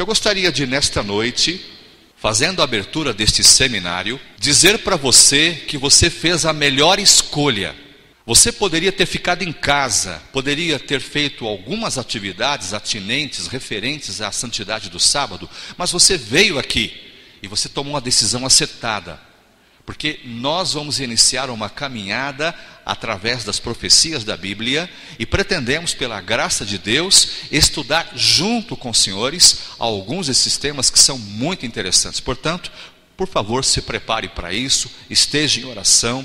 Eu gostaria de, nesta noite, fazendo a abertura deste seminário, dizer para você que você fez a melhor escolha. Você poderia ter ficado em casa, poderia ter feito algumas atividades atinentes, referentes à santidade do sábado, mas você veio aqui e você tomou uma decisão acertada. Porque nós vamos iniciar uma caminhada através das profecias da Bíblia e pretendemos, pela graça de Deus, estudar junto com os senhores alguns desses temas que são muito interessantes. Portanto, por favor, se prepare para isso, esteja em oração.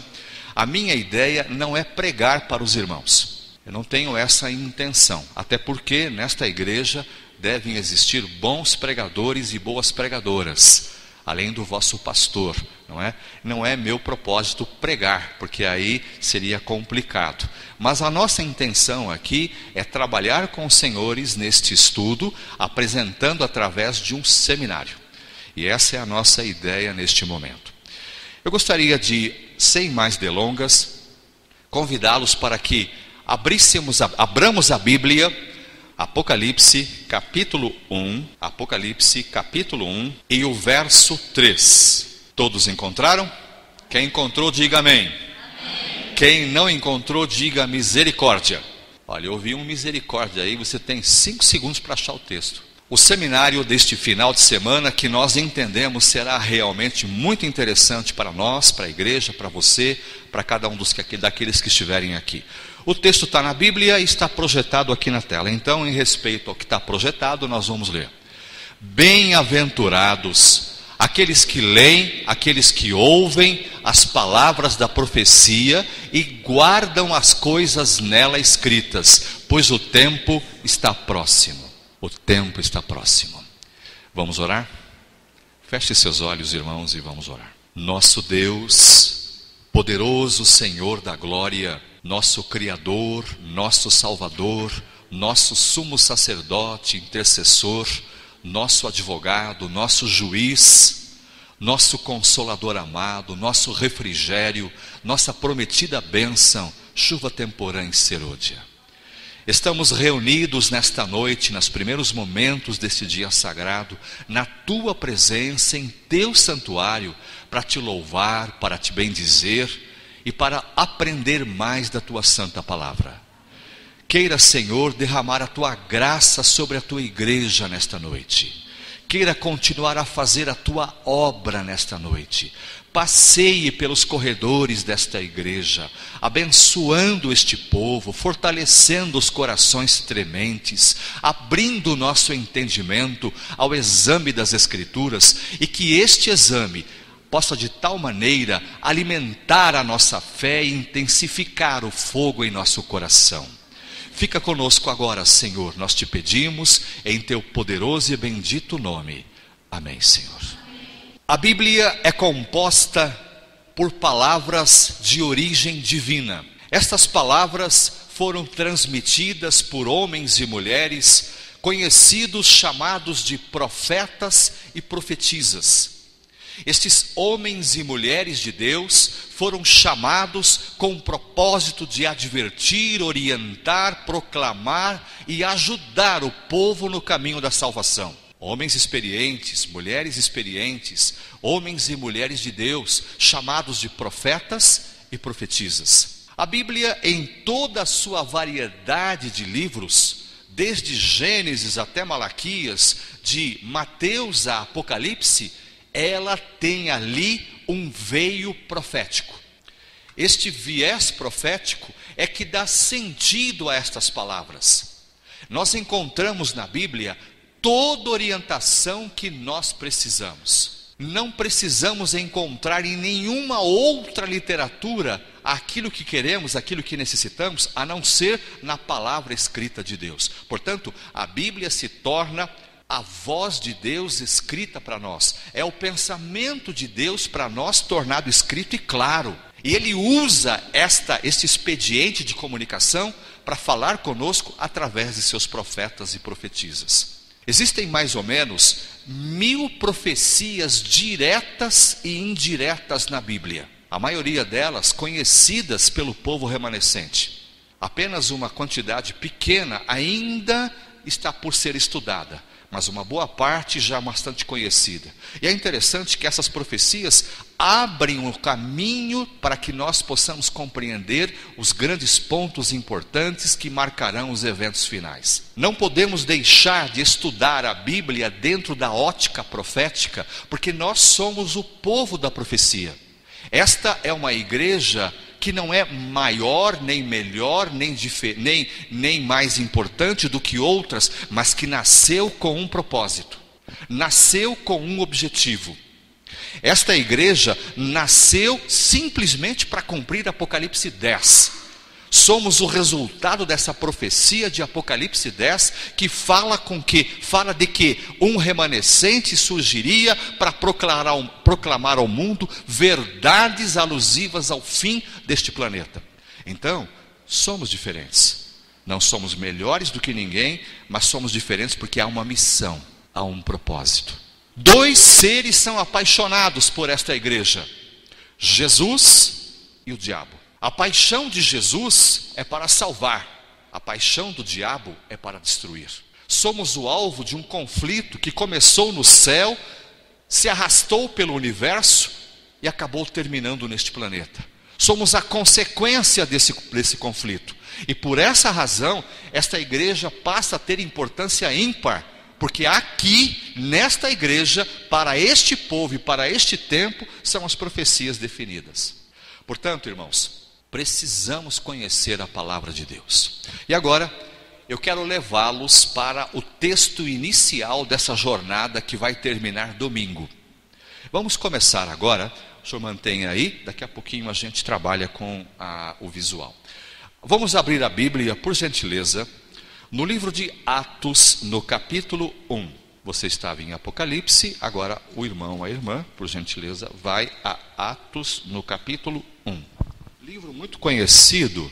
A minha ideia não é pregar para os irmãos. Eu não tenho essa intenção, até porque nesta igreja devem existir bons pregadores e boas pregadoras além do vosso pastor, não é? Não é meu propósito pregar, porque aí seria complicado. Mas a nossa intenção aqui é trabalhar com os senhores neste estudo, apresentando através de um seminário. E essa é a nossa ideia neste momento. Eu gostaria de, sem mais delongas, convidá-los para que abríssemos, abramos a Bíblia Apocalipse capítulo 1, Apocalipse capítulo 1 e o verso 3. Todos encontraram? Quem encontrou, diga amém. amém. Quem não encontrou, diga misericórdia. Olha, eu ouvi um misericórdia aí, você tem cinco segundos para achar o texto. O seminário deste final de semana, que nós entendemos será realmente muito interessante para nós, para a igreja, para você, para cada um dos daqueles que estiverem aqui. O texto está na Bíblia e está projetado aqui na tela. Então, em respeito ao que está projetado, nós vamos ler. Bem-aventurados aqueles que leem, aqueles que ouvem as palavras da profecia e guardam as coisas nela escritas, pois o tempo está próximo. O tempo está próximo. Vamos orar? Feche seus olhos, irmãos, e vamos orar. Nosso Deus, poderoso Senhor da glória, nosso Criador, nosso Salvador, nosso sumo sacerdote, intercessor, nosso advogado, nosso juiz, nosso consolador amado, nosso refrigério, nossa prometida bênção, chuva temporã em Serôdia. Estamos reunidos nesta noite, nos primeiros momentos deste dia sagrado, na tua presença, em teu santuário, para te louvar, para te bendizer e para aprender mais da tua santa palavra. Queira, Senhor, derramar a tua graça sobre a tua igreja nesta noite. Queira continuar a fazer a tua obra nesta noite. Passeie pelos corredores desta igreja, abençoando este povo, fortalecendo os corações trementes, abrindo o nosso entendimento ao exame das Escrituras e que este exame possa de tal maneira alimentar a nossa fé e intensificar o fogo em nosso coração. Fica conosco agora, Senhor, nós te pedimos em teu poderoso e bendito nome. Amém, Senhor. A Bíblia é composta por palavras de origem divina. Estas palavras foram transmitidas por homens e mulheres conhecidos chamados de profetas e profetisas estes homens e mulheres de Deus foram chamados com o propósito de advertir, orientar, proclamar e ajudar o povo no caminho da salvação. Homens experientes, mulheres experientes, homens e mulheres de Deus, chamados de profetas e profetisas. A Bíblia, em toda a sua variedade de livros, desde Gênesis até Malaquias, de Mateus a Apocalipse, ela tem ali um veio profético. Este viés profético é que dá sentido a estas palavras. Nós encontramos na Bíblia toda orientação que nós precisamos. Não precisamos encontrar em nenhuma outra literatura aquilo que queremos, aquilo que necessitamos, a não ser na palavra escrita de Deus. Portanto, a Bíblia se torna a voz de Deus escrita para nós, é o pensamento de Deus para nós tornado escrito e claro. E ele usa esta este expediente de comunicação para falar conosco através de seus profetas e profetisas. Existem mais ou menos mil profecias diretas e indiretas na Bíblia. A maioria delas conhecidas pelo povo remanescente. Apenas uma quantidade pequena ainda está por ser estudada mas uma boa parte já bastante conhecida. E é interessante que essas profecias abrem o caminho para que nós possamos compreender os grandes pontos importantes que marcarão os eventos finais. Não podemos deixar de estudar a Bíblia dentro da ótica profética, porque nós somos o povo da profecia. Esta é uma igreja que não é maior, nem melhor, nem, nem, nem mais importante do que outras, mas que nasceu com um propósito, nasceu com um objetivo. Esta igreja nasceu simplesmente para cumprir Apocalipse 10. Somos o resultado dessa profecia de Apocalipse 10, que fala com que fala de que um remanescente surgiria para proclamar, proclamar ao mundo verdades alusivas ao fim deste planeta. Então, somos diferentes. Não somos melhores do que ninguém, mas somos diferentes porque há uma missão, há um propósito. Dois seres são apaixonados por esta igreja: Jesus e o diabo. A paixão de Jesus é para salvar, a paixão do diabo é para destruir. Somos o alvo de um conflito que começou no céu, se arrastou pelo universo e acabou terminando neste planeta. Somos a consequência desse, desse conflito. E por essa razão, esta igreja passa a ter importância ímpar, porque aqui, nesta igreja, para este povo e para este tempo, são as profecias definidas. Portanto, irmãos, precisamos conhecer a palavra de Deus. E agora, eu quero levá-los para o texto inicial dessa jornada que vai terminar domingo. Vamos começar agora. O senhor mantenha aí, daqui a pouquinho a gente trabalha com a, o visual. Vamos abrir a Bíblia, por gentileza, no livro de Atos, no capítulo 1. Você estava em Apocalipse, agora o irmão, a irmã, por gentileza, vai a Atos, no capítulo 1. Livro muito conhecido,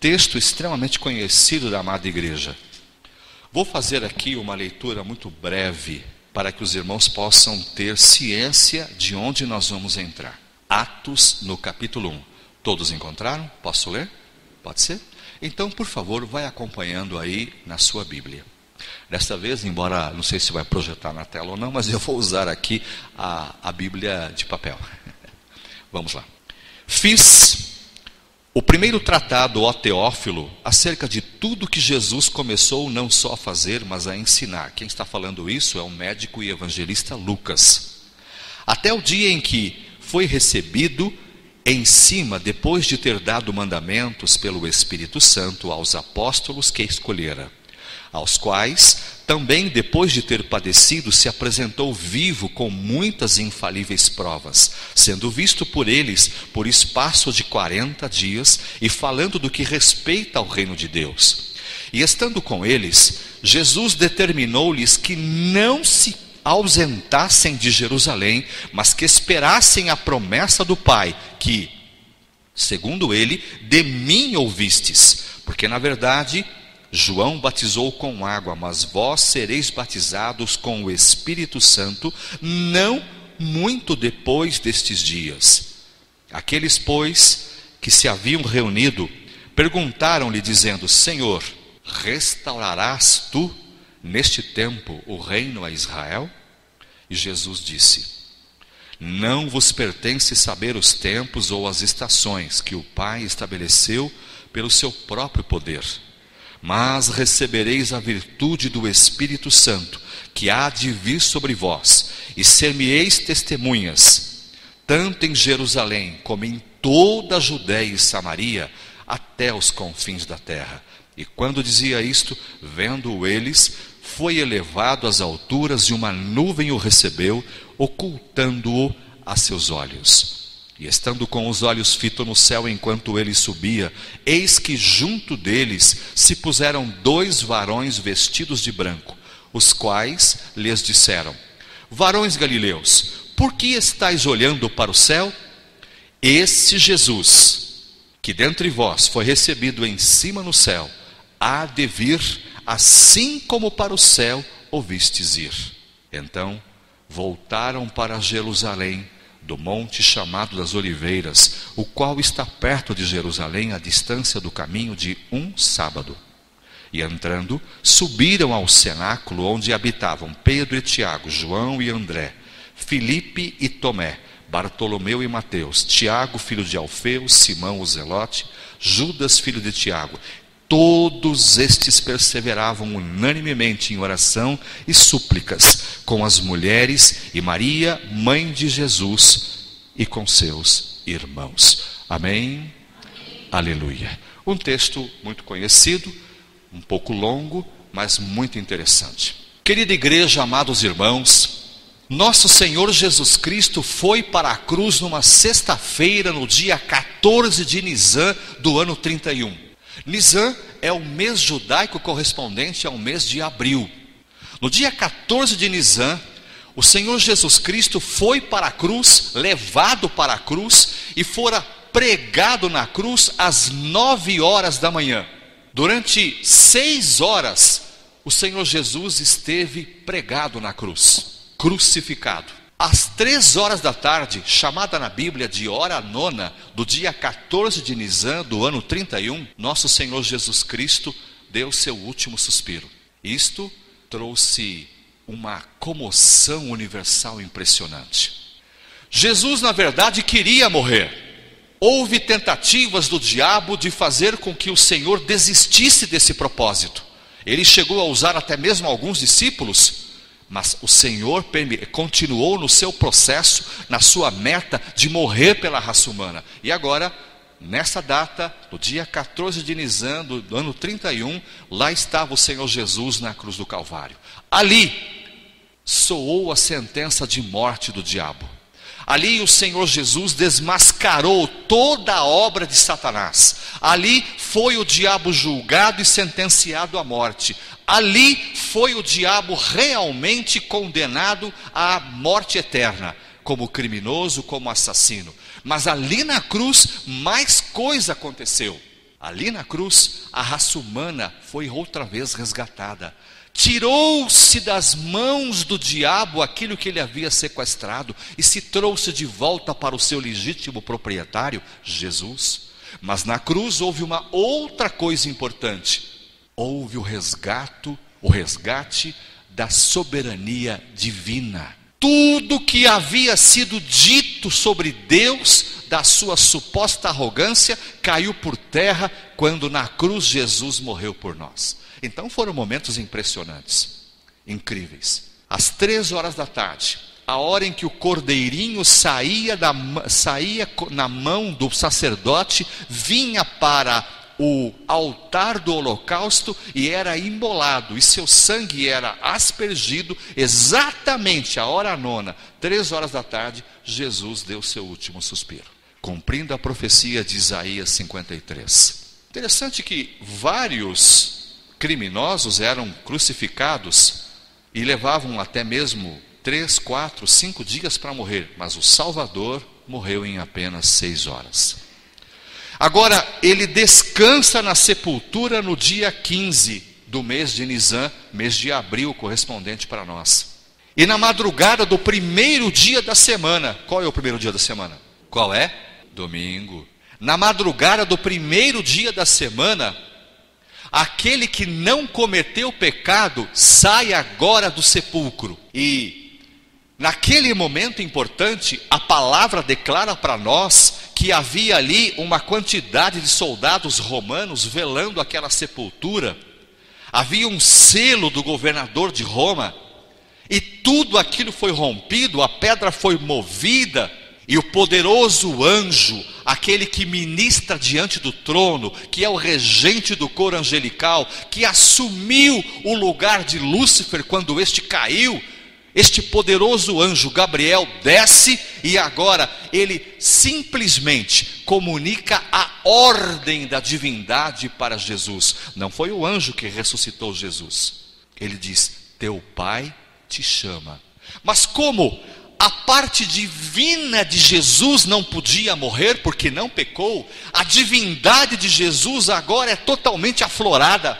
texto extremamente conhecido da amada igreja. Vou fazer aqui uma leitura muito breve para que os irmãos possam ter ciência de onde nós vamos entrar. Atos no capítulo 1. Todos encontraram? Posso ler? Pode ser? Então, por favor, vai acompanhando aí na sua Bíblia. Desta vez, embora não sei se vai projetar na tela ou não, mas eu vou usar aqui a, a Bíblia de papel. Vamos lá. Fiz o primeiro tratado, ó Teófilo, acerca de tudo que Jesus começou não só a fazer, mas a ensinar. Quem está falando isso é o médico e evangelista Lucas. Até o dia em que foi recebido em cima, depois de ter dado mandamentos pelo Espírito Santo aos apóstolos que escolhera aos quais, também depois de ter padecido, se apresentou vivo com muitas infalíveis provas, sendo visto por eles por espaço de quarenta dias e falando do que respeita ao reino de Deus. E estando com eles, Jesus determinou-lhes que não se ausentassem de Jerusalém, mas que esperassem a promessa do Pai, que, segundo ele, de mim ouvistes, porque na verdade João batizou com água, mas vós sereis batizados com o Espírito Santo, não muito depois destes dias. Aqueles, pois, que se haviam reunido, perguntaram-lhe, dizendo: Senhor, restaurarás tu neste tempo o reino a Israel? E Jesus disse: Não vos pertence saber os tempos ou as estações que o Pai estabeleceu pelo seu próprio poder mas recebereis a virtude do Espírito Santo, que há de vir sobre vós, e ser-me-eis testemunhas, tanto em Jerusalém como em toda a Judéia e Samaria, até os confins da terra. E quando dizia isto, vendo-o eles, foi elevado às alturas e uma nuvem o recebeu, ocultando-o a seus olhos. E estando com os olhos fitos no céu enquanto ele subia, eis que junto deles se puseram dois varões vestidos de branco, os quais lhes disseram: Varões galileus, por que estáis olhando para o céu? Esse Jesus, que dentre vós foi recebido em cima no céu, há de vir, assim como para o céu ouvistes ir. Então voltaram para Jerusalém do monte chamado das Oliveiras, o qual está perto de Jerusalém, à distância do caminho de um sábado. E entrando, subiram ao cenáculo onde habitavam Pedro e Tiago, João e André, Filipe e Tomé, Bartolomeu e Mateus, Tiago, filho de Alfeu, Simão o Zelote, Judas, filho de Tiago. Todos estes perseveravam unanimemente em oração e súplicas com as mulheres e Maria, mãe de Jesus, e com seus irmãos. Amém? Amém. Aleluia. Um texto muito conhecido um pouco longo, mas muito interessante. Querida igreja, amados irmãos, nosso Senhor Jesus Cristo foi para a cruz numa sexta-feira, no dia 14 de Nisan do ano 31. Nisan é o mês judaico correspondente ao mês de abril. No dia 14 de Nisan, o Senhor Jesus Cristo foi para a cruz, levado para a cruz e fora pregado na cruz às nove horas da manhã. Durante seis horas, o Senhor Jesus esteve pregado na cruz, crucificado. Às três horas da tarde, chamada na Bíblia de hora nona, do dia 14 de Nisan do ano 31, nosso Senhor Jesus Cristo deu seu último suspiro. Isto trouxe uma comoção universal impressionante. Jesus, na verdade, queria morrer. Houve tentativas do diabo de fazer com que o Senhor desistisse desse propósito. Ele chegou a usar até mesmo alguns discípulos, mas o Senhor continuou no seu processo, na sua meta de morrer pela raça humana. E agora, nessa data, no dia 14 de Nisan do ano 31, lá estava o Senhor Jesus na cruz do Calvário. Ali soou a sentença de morte do diabo. Ali o Senhor Jesus desmascarou toda a obra de Satanás. Ali foi o diabo julgado e sentenciado à morte. Ali foi o diabo realmente condenado à morte eterna, como criminoso, como assassino. Mas ali na cruz, mais coisa aconteceu. Ali na cruz, a raça humana foi outra vez resgatada tirou-se das mãos do diabo aquilo que ele havia sequestrado e se trouxe de volta para o seu legítimo proprietário, Jesus. Mas na cruz houve uma outra coisa importante. Houve o resgato, o resgate da soberania divina. Tudo que havia sido dito sobre Deus, da sua suposta arrogância, caiu por terra quando na cruz Jesus morreu por nós. Então foram momentos impressionantes, incríveis. Às três horas da tarde, a hora em que o cordeirinho saía, da, saía na mão do sacerdote, vinha para o altar do holocausto e era imolado, e seu sangue era aspergido, exatamente a hora nona, três horas da tarde, Jesus deu seu último suspiro, cumprindo a profecia de Isaías 53. Interessante que vários criminosos eram crucificados e levavam até mesmo três, quatro, cinco dias para morrer, mas o Salvador morreu em apenas seis horas. Agora, ele descansa na sepultura no dia 15 do mês de Nisan, mês de abril, correspondente para nós. E na madrugada do primeiro dia da semana, qual é o primeiro dia da semana? Qual é? Domingo. Na madrugada do primeiro dia da semana, Aquele que não cometeu pecado, sai agora do sepulcro. E naquele momento importante, a palavra declara para nós que havia ali uma quantidade de soldados romanos velando aquela sepultura. Havia um selo do governador de Roma. E tudo aquilo foi rompido, a pedra foi movida, e o poderoso anjo, aquele que ministra diante do trono, que é o regente do coro angelical, que assumiu o lugar de Lúcifer quando este caiu, este poderoso anjo Gabriel desce e agora ele simplesmente comunica a ordem da divindade para Jesus. Não foi o anjo que ressuscitou Jesus. Ele diz: Teu pai te chama. Mas como a parte divina de Jesus não podia morrer porque não pecou, a divindade de Jesus agora é totalmente aflorada.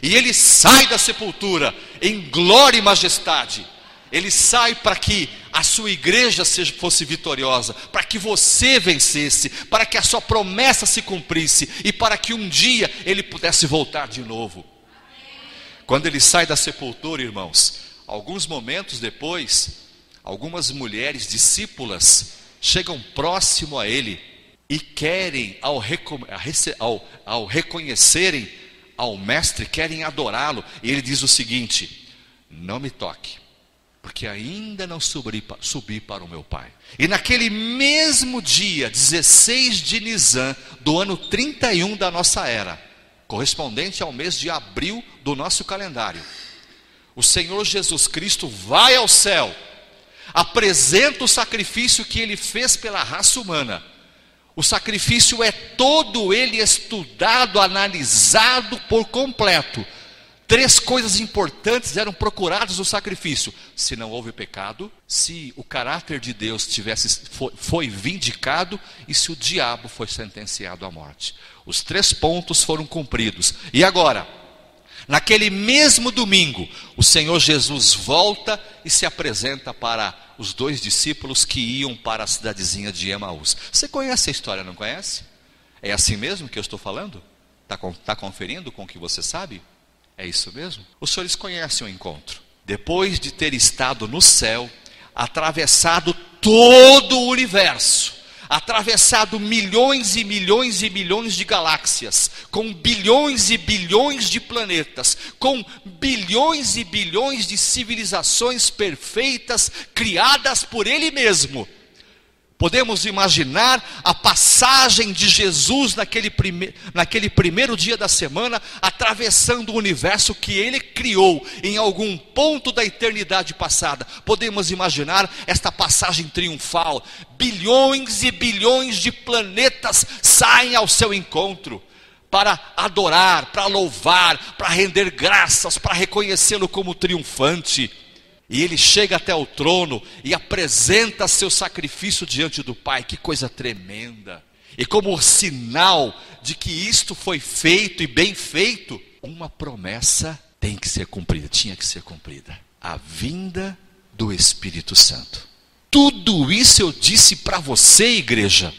E ele sai da sepultura em glória e majestade. Ele sai para que a sua igreja seja, fosse vitoriosa, para que você vencesse, para que a sua promessa se cumprisse e para que um dia ele pudesse voltar de novo. Quando ele sai da sepultura, irmãos, alguns momentos depois, algumas mulheres discípulas chegam próximo a ele e querem, ao, ao, ao reconhecerem ao mestre, querem adorá-lo. E ele diz o seguinte: Não me toque, porque ainda não subi, subi para o meu pai. E naquele mesmo dia, 16 de Nisan, do ano 31 da nossa era, correspondente ao mês de abril do nosso calendário, o Senhor Jesus Cristo vai ao céu, apresenta o sacrifício que ele fez pela raça humana o sacrifício é todo ele estudado, analisado por completo. Três coisas importantes eram procuradas no sacrifício: se não houve pecado, se o caráter de Deus tivesse foi, foi vindicado e se o diabo foi sentenciado à morte. Os três pontos foram cumpridos. E agora, naquele mesmo domingo, o Senhor Jesus volta e se apresenta para os dois discípulos que iam para a cidadezinha de Emaús. Você conhece a história, não conhece? É assim mesmo que eu estou falando? Está tá conferindo com o que você sabe? É isso mesmo? Os senhores conhecem o encontro. Depois de ter estado no céu, atravessado todo o universo, atravessado milhões e milhões e milhões de galáxias, com bilhões e bilhões de planetas, com bilhões e bilhões de civilizações perfeitas criadas por Ele mesmo. Podemos imaginar a passagem de Jesus naquele, prime naquele primeiro dia da semana, atravessando o universo que ele criou em algum ponto da eternidade passada. Podemos imaginar esta passagem triunfal. Bilhões e bilhões de planetas saem ao seu encontro para adorar, para louvar, para render graças, para reconhecê-lo como triunfante. E ele chega até o trono e apresenta seu sacrifício diante do Pai. Que coisa tremenda! E como sinal de que isto foi feito e bem feito, uma promessa tem que ser cumprida, tinha que ser cumprida: a vinda do Espírito Santo. Tudo isso eu disse para você, igreja,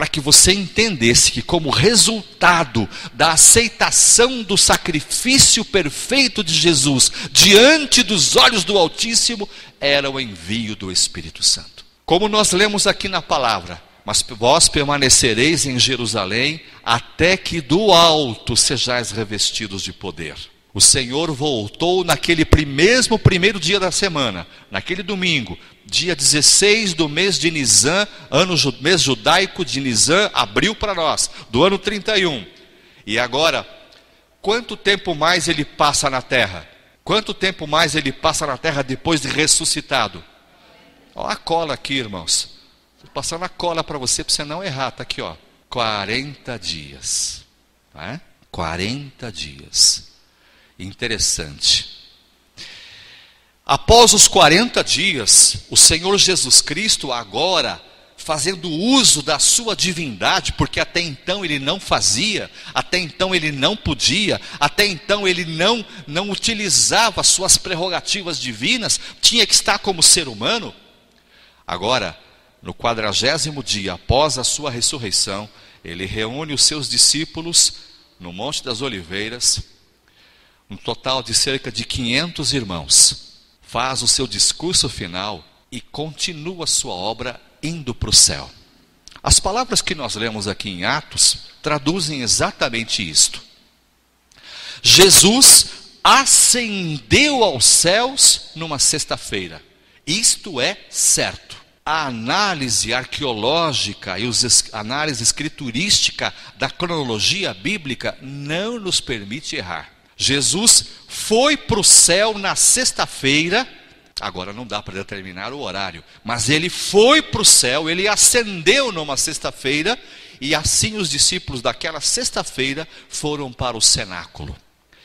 para que você entendesse que, como resultado da aceitação do sacrifício perfeito de Jesus diante dos olhos do Altíssimo, era o envio do Espírito Santo. Como nós lemos aqui na palavra, mas vós permanecereis em Jerusalém até que do alto sejais revestidos de poder. O Senhor voltou naquele mesmo primeiro dia da semana, naquele domingo, dia 16 do mês de Nisan, ano, mês judaico de Nisan, abriu para nós, do ano 31. E agora, quanto tempo mais ele passa na terra? Quanto tempo mais ele passa na terra depois de ressuscitado? Olha a cola aqui, irmãos. Estou passando a cola para você, para você não errar. Está aqui, ó. 40 dias. É? 40 dias. Interessante. Após os 40 dias, o Senhor Jesus Cristo, agora, fazendo uso da sua divindade, porque até então ele não fazia, até então ele não podia, até então ele não, não utilizava suas prerrogativas divinas, tinha que estar como ser humano. Agora, no quadragésimo dia após a sua ressurreição, ele reúne os seus discípulos no Monte das Oliveiras um total de cerca de 500 irmãos, faz o seu discurso final e continua sua obra indo para o céu. As palavras que nós lemos aqui em Atos traduzem exatamente isto. Jesus ascendeu aos céus numa sexta-feira. Isto é certo. A análise arqueológica e a análise escriturística da cronologia bíblica não nos permite errar. Jesus foi para o céu na sexta-feira, agora não dá para determinar o horário, mas ele foi para o céu, ele ascendeu numa sexta-feira, e assim os discípulos daquela sexta-feira foram para o cenáculo.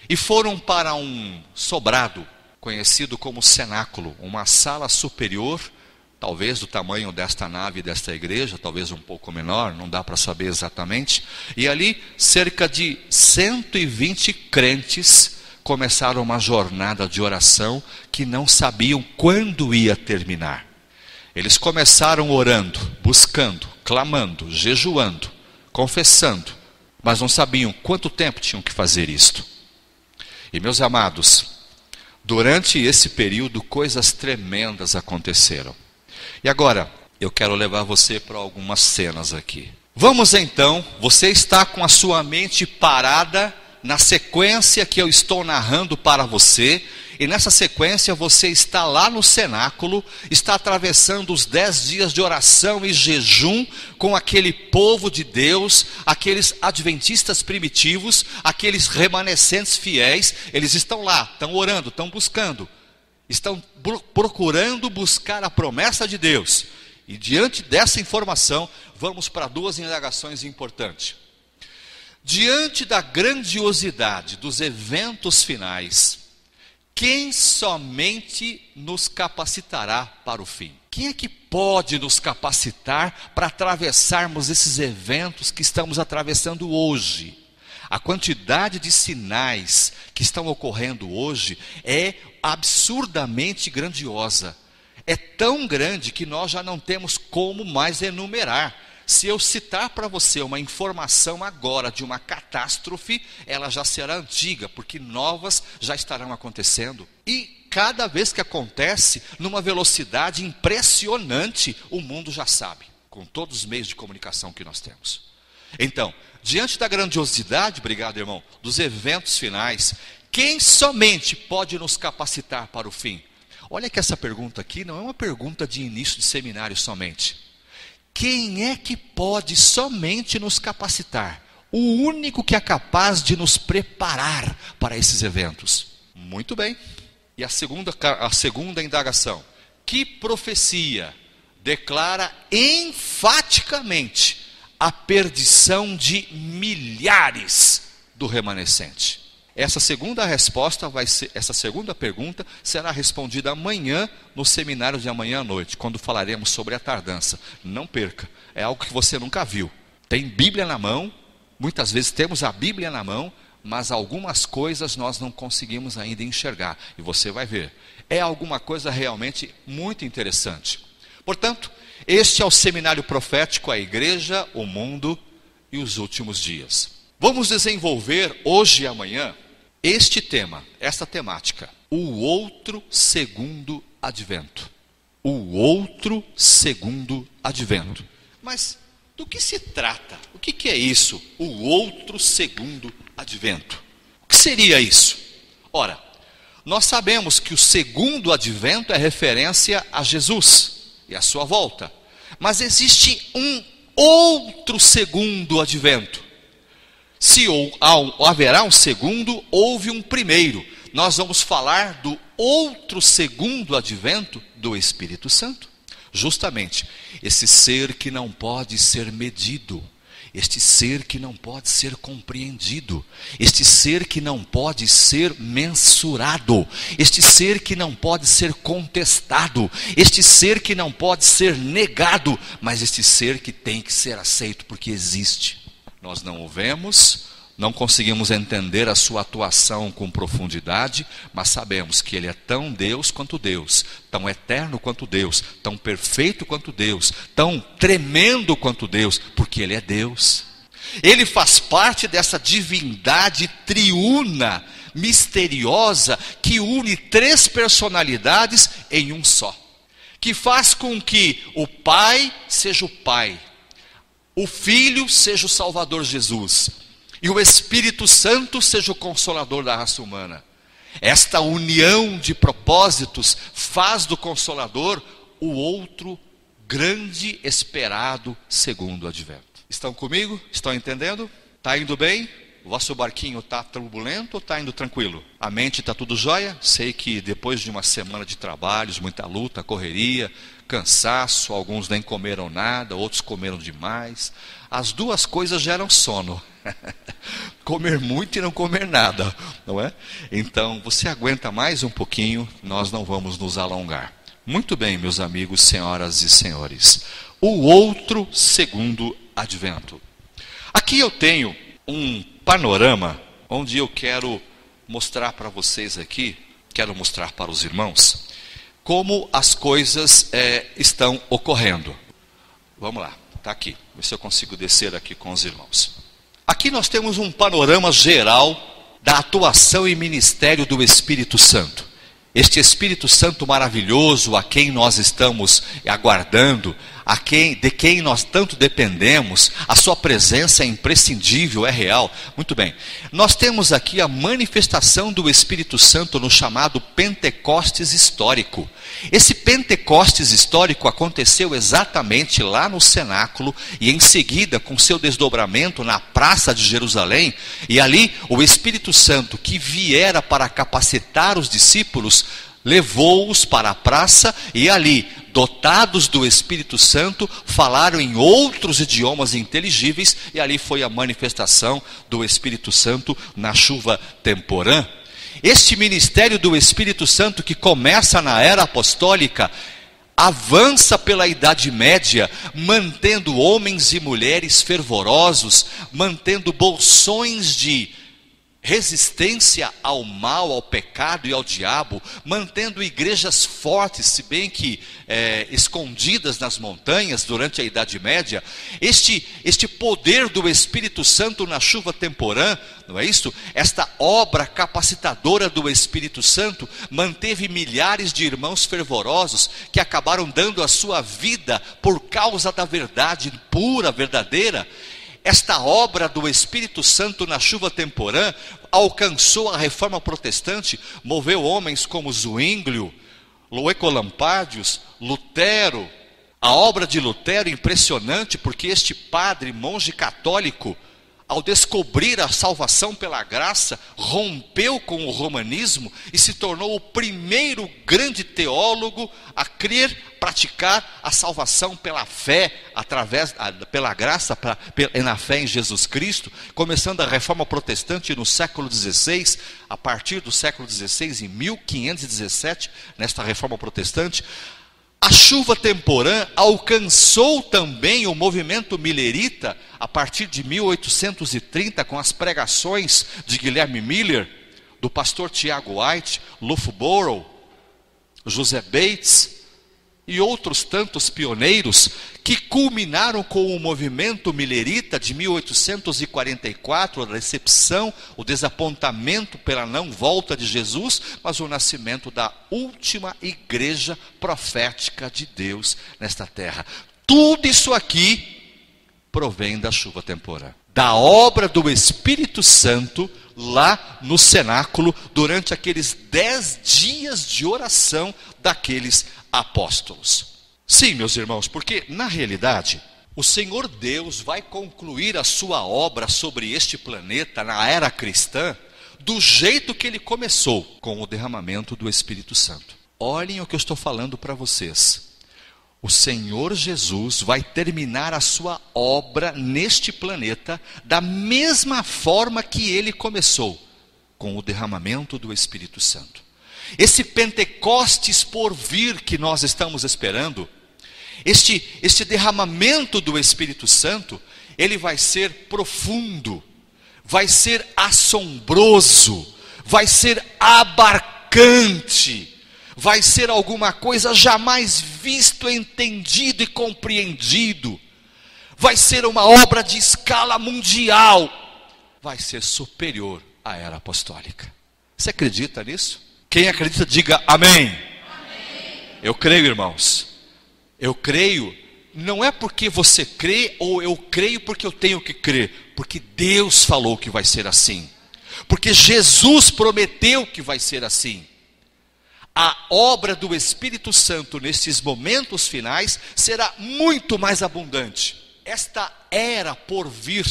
E foram para um sobrado, conhecido como cenáculo, uma sala superior talvez do tamanho desta nave desta igreja, talvez um pouco menor, não dá para saber exatamente. E ali, cerca de 120 crentes começaram uma jornada de oração que não sabiam quando ia terminar. Eles começaram orando, buscando, clamando, jejuando, confessando, mas não sabiam quanto tempo tinham que fazer isto. E meus amados, durante esse período coisas tremendas aconteceram. E agora, eu quero levar você para algumas cenas aqui. Vamos então, você está com a sua mente parada na sequência que eu estou narrando para você, e nessa sequência você está lá no cenáculo, está atravessando os dez dias de oração e jejum com aquele povo de Deus, aqueles adventistas primitivos, aqueles remanescentes fiéis, eles estão lá, estão orando, estão buscando, estão procurando buscar a promessa de Deus. E diante dessa informação, vamos para duas indagações importantes. Diante da grandiosidade dos eventos finais, quem somente nos capacitará para o fim? Quem é que pode nos capacitar para atravessarmos esses eventos que estamos atravessando hoje? A quantidade de sinais que estão ocorrendo hoje é absurdamente grandiosa. É tão grande que nós já não temos como mais enumerar. Se eu citar para você uma informação agora de uma catástrofe, ela já será antiga, porque novas já estarão acontecendo. E cada vez que acontece, numa velocidade impressionante, o mundo já sabe, com todos os meios de comunicação que nós temos. Então, diante da grandiosidade, obrigado irmão, dos eventos finais, quem somente pode nos capacitar para o fim? Olha que essa pergunta aqui não é uma pergunta de início de seminário somente. Quem é que pode somente nos capacitar? O único que é capaz de nos preparar para esses eventos. Muito bem. E a segunda, a segunda indagação: que profecia declara enfaticamente a perdição de milhares do remanescente? Essa segunda resposta vai ser, essa segunda pergunta será respondida amanhã no seminário de amanhã à noite, quando falaremos sobre a tardança. Não perca, é algo que você nunca viu. Tem Bíblia na mão, muitas vezes temos a Bíblia na mão, mas algumas coisas nós não conseguimos ainda enxergar, e você vai ver. É alguma coisa realmente muito interessante. Portanto, este é o seminário profético a igreja, o mundo e os últimos dias. Vamos desenvolver hoje e amanhã este tema, esta temática, o outro segundo advento. O outro segundo advento. Mas do que se trata? O que, que é isso? O outro segundo advento. O que seria isso? Ora, nós sabemos que o segundo advento é referência a Jesus e a sua volta. Mas existe um outro segundo advento. Se ou, haverá um segundo, houve um primeiro. Nós vamos falar do outro segundo advento do Espírito Santo. Justamente, esse ser que não pode ser medido, este ser que não pode ser compreendido, este ser que não pode ser mensurado, este ser que não pode ser contestado, este ser que não pode ser negado, mas este ser que tem que ser aceito porque existe. Nós não o vemos, não conseguimos entender a sua atuação com profundidade, mas sabemos que ele é tão Deus quanto Deus, tão eterno quanto Deus, tão perfeito quanto Deus, tão tremendo quanto Deus, porque ele é Deus. Ele faz parte dessa divindade triuna, misteriosa, que une três personalidades em um só. Que faz com que o Pai seja o Pai, o Filho seja o Salvador Jesus e o Espírito Santo seja o consolador da raça humana. Esta união de propósitos faz do consolador o outro grande esperado segundo advento. Estão comigo? Estão entendendo? Está indo bem? O vosso barquinho está turbulento ou está indo tranquilo? A mente está tudo jóia? Sei que depois de uma semana de trabalhos, muita luta, correria, cansaço, alguns nem comeram nada, outros comeram demais. As duas coisas geram sono. comer muito e não comer nada, não é? Então, você aguenta mais um pouquinho, nós não vamos nos alongar. Muito bem, meus amigos, senhoras e senhores. O outro segundo advento. Aqui eu tenho um panorama onde eu quero mostrar para vocês aqui, quero mostrar para os irmãos, como as coisas é, estão ocorrendo. Vamos lá, está aqui. Ver se eu consigo descer aqui com os irmãos. Aqui nós temos um panorama geral da atuação e ministério do Espírito Santo. Este Espírito Santo maravilhoso a quem nós estamos aguardando, a quem, de quem nós tanto dependemos, a sua presença é imprescindível, é real. Muito bem. Nós temos aqui a manifestação do Espírito Santo no chamado Pentecostes histórico. Esse Pentecostes histórico aconteceu exatamente lá no cenáculo e em seguida, com seu desdobramento na praça de Jerusalém, e ali o Espírito Santo que viera para capacitar os discípulos, levou-os para a praça e ali dotados do Espírito Santo, falaram em outros idiomas inteligíveis, e ali foi a manifestação do Espírito Santo na chuva temporã. Este ministério do Espírito Santo, que começa na era apostólica, avança pela Idade Média, mantendo homens e mulheres fervorosos, mantendo bolsões de resistência ao mal, ao pecado e ao diabo, mantendo igrejas fortes, se bem que é, escondidas nas montanhas durante a Idade Média, este, este poder do Espírito Santo na chuva temporã, não é isso? Esta obra capacitadora do Espírito Santo manteve milhares de irmãos fervorosos que acabaram dando a sua vida por causa da verdade pura, verdadeira esta obra do Espírito Santo na chuva temporã alcançou a reforma protestante, moveu homens como Zwinglio, Loeco Lampadius, Lutero. A obra de Lutero é impressionante porque este padre, monge católico, ao descobrir a salvação pela graça, rompeu com o romanismo e se tornou o primeiro grande teólogo a crer, praticar a salvação pela fé, através pela graça, pra, na fé em Jesus Cristo, começando a reforma protestante no século XVI, a partir do século XVI, em 1517, nesta reforma protestante, a chuva temporã alcançou também o movimento milerita a partir de 1830 com as pregações de Guilherme Miller, do pastor Tiago White, Loughborough, José Bates, e outros tantos pioneiros que culminaram com o movimento milerita de 1844, a decepção, o desapontamento pela não volta de Jesus, mas o nascimento da última igreja profética de Deus nesta terra. Tudo isso aqui provém da chuva temporã, da obra do Espírito Santo lá no cenáculo durante aqueles dez dias de oração daqueles apóstolos. Sim, meus irmãos, porque na realidade o Senhor Deus vai concluir a sua obra sobre este planeta na era cristã do jeito que ele começou, com o derramamento do Espírito Santo. Olhem o que eu estou falando para vocês. O Senhor Jesus vai terminar a sua obra neste planeta da mesma forma que ele começou, com o derramamento do Espírito Santo. Esse Pentecostes por vir que nós estamos esperando, este, este derramamento do Espírito Santo, ele vai ser profundo, vai ser assombroso, vai ser abarcante, vai ser alguma coisa jamais visto, entendido e compreendido, vai ser uma obra de escala mundial, vai ser superior à era apostólica. Você acredita nisso? Quem acredita, diga amém. amém. Eu creio, irmãos. Eu creio, não é porque você crê ou eu creio porque eu tenho que crer, porque Deus falou que vai ser assim. Porque Jesus prometeu que vai ser assim. A obra do Espírito Santo nesses momentos finais será muito mais abundante. Esta era por vir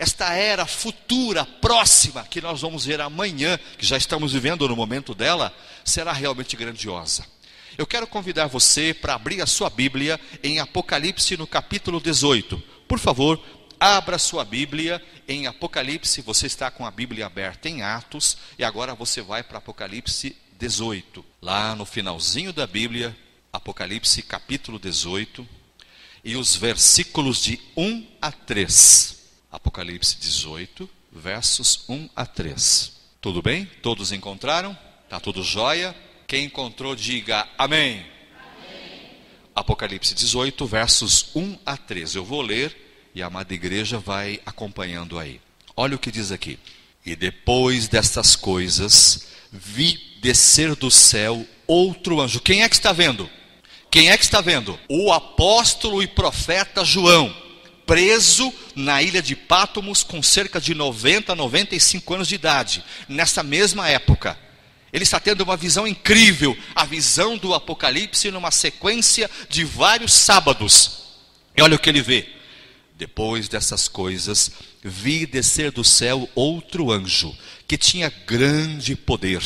esta era futura, próxima, que nós vamos ver amanhã, que já estamos vivendo no momento dela, será realmente grandiosa. Eu quero convidar você para abrir a sua Bíblia em Apocalipse no capítulo 18. Por favor, abra sua Bíblia em Apocalipse. Você está com a Bíblia aberta em Atos e agora você vai para Apocalipse 18. Lá no finalzinho da Bíblia, Apocalipse capítulo 18 e os versículos de 1 a 3. Apocalipse 18, versos 1 a 3. Tudo bem? Todos encontraram? Tá tudo jóia? Quem encontrou, diga amém. amém. Apocalipse 18, versos 1 a 3. Eu vou ler e a amada igreja vai acompanhando aí. Olha o que diz aqui. E depois destas coisas, vi descer do céu outro anjo. Quem é que está vendo? Quem é que está vendo? O apóstolo e profeta João, preso na ilha de Pátomos com cerca de 90, 95 anos de idade, nessa mesma época. Ele está tendo uma visão incrível, a visão do Apocalipse numa sequência de vários sábados. E olha o que ele vê. Depois dessas coisas, vi descer do céu outro anjo, que tinha grande poder,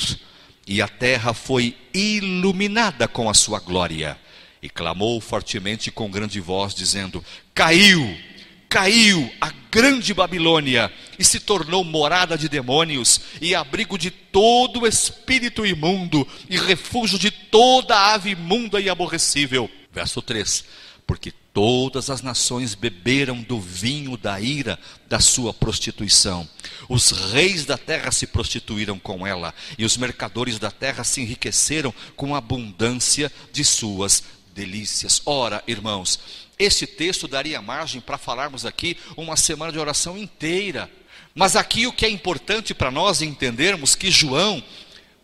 e a terra foi iluminada com a sua glória. E clamou fortemente com grande voz, dizendo: Caiu, caiu a grande Babilônia, e se tornou morada de demônios, e abrigo de todo espírito imundo, e refúgio de toda ave imunda e aborrecível. Verso 3: Porque Todas as nações beberam do vinho da ira da sua prostituição. Os reis da terra se prostituíram com ela, e os mercadores da terra se enriqueceram com a abundância de suas delícias. Ora, irmãos, este texto daria margem para falarmos aqui uma semana de oração inteira. Mas aqui o que é importante para nós entendermos que João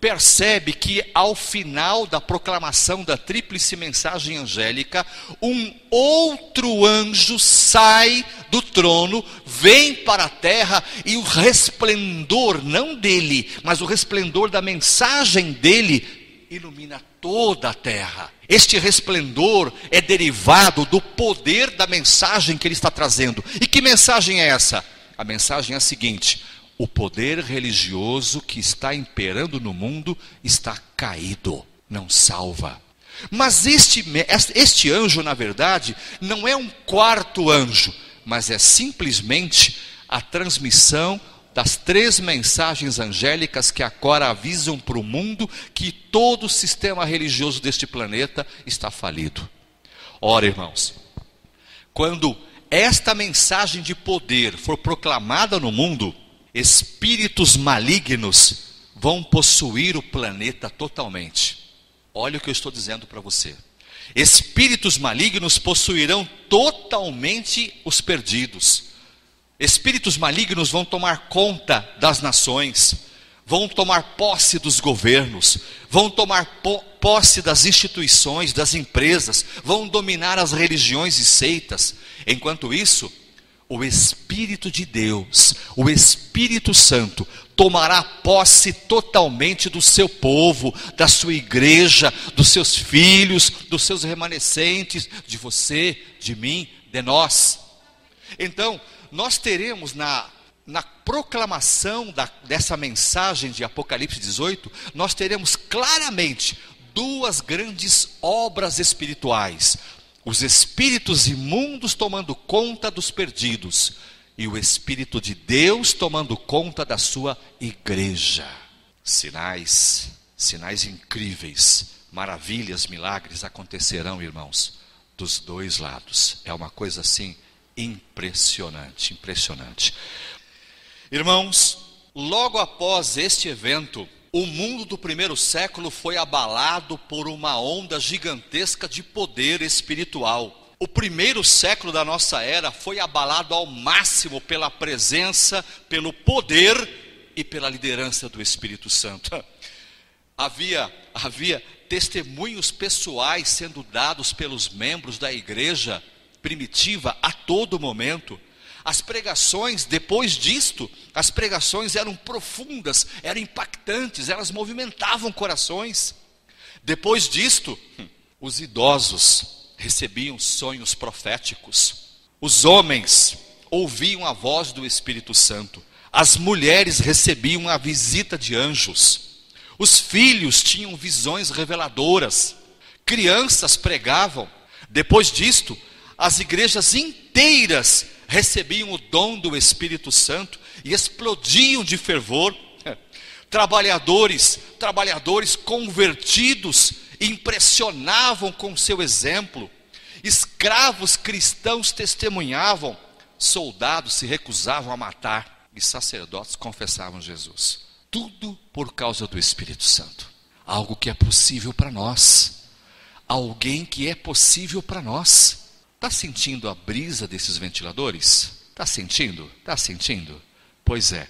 percebe que ao final da proclamação da tríplice mensagem angélica, um outro anjo sai do trono, vem para a terra e o resplendor, não dele, mas o resplendor da mensagem dele, ilumina toda a terra. Este resplendor é derivado do poder da mensagem que ele está trazendo. E que mensagem é essa? A mensagem é a seguinte: o poder religioso que está imperando no mundo está caído, não salva. Mas este, este anjo, na verdade, não é um quarto anjo, mas é simplesmente a transmissão das três mensagens angélicas que agora avisam para o mundo que todo o sistema religioso deste planeta está falido. Ora, irmãos, quando esta mensagem de poder for proclamada no mundo, espíritos malignos vão possuir o planeta totalmente. Olha o que eu estou dizendo para você. Espíritos malignos possuirão totalmente os perdidos. Espíritos malignos vão tomar conta das nações, vão tomar posse dos governos, vão tomar posse das instituições, das empresas, vão dominar as religiões e seitas. Enquanto isso, o Espírito de Deus, o Espírito Santo, tomará posse totalmente do seu povo, da sua igreja, dos seus filhos, dos seus remanescentes, de você, de mim, de nós. Então, nós teremos na, na proclamação da, dessa mensagem de Apocalipse 18, nós teremos claramente duas grandes obras espirituais os espíritos imundos tomando conta dos perdidos e o Espírito de Deus tomando conta da sua igreja. Sinais, sinais incríveis, maravilhas, milagres acontecerão, irmãos, dos dois lados. É uma coisa assim impressionante, impressionante. Irmãos, logo após este evento, o mundo do primeiro século foi abalado por uma onda gigantesca de poder espiritual. O primeiro século da nossa era foi abalado ao máximo pela presença, pelo poder e pela liderança do Espírito Santo. Havia, havia testemunhos pessoais sendo dados pelos membros da igreja primitiva a todo momento. As pregações, depois disto, as pregações eram profundas, eram impactantes, elas movimentavam corações. Depois disto, os idosos recebiam sonhos proféticos, os homens ouviam a voz do Espírito Santo, as mulheres recebiam a visita de anjos, os filhos tinham visões reveladoras, crianças pregavam. Depois disto, as igrejas inteiras recebiam o dom do Espírito Santo e explodiam de fervor. Trabalhadores, trabalhadores convertidos, impressionavam com seu exemplo. Escravos cristãos testemunhavam, soldados se recusavam a matar e sacerdotes confessavam Jesus. Tudo por causa do Espírito Santo. Algo que é possível para nós. Alguém que é possível para nós. Está sentindo a brisa desses ventiladores? Está sentindo? Está sentindo? Pois é.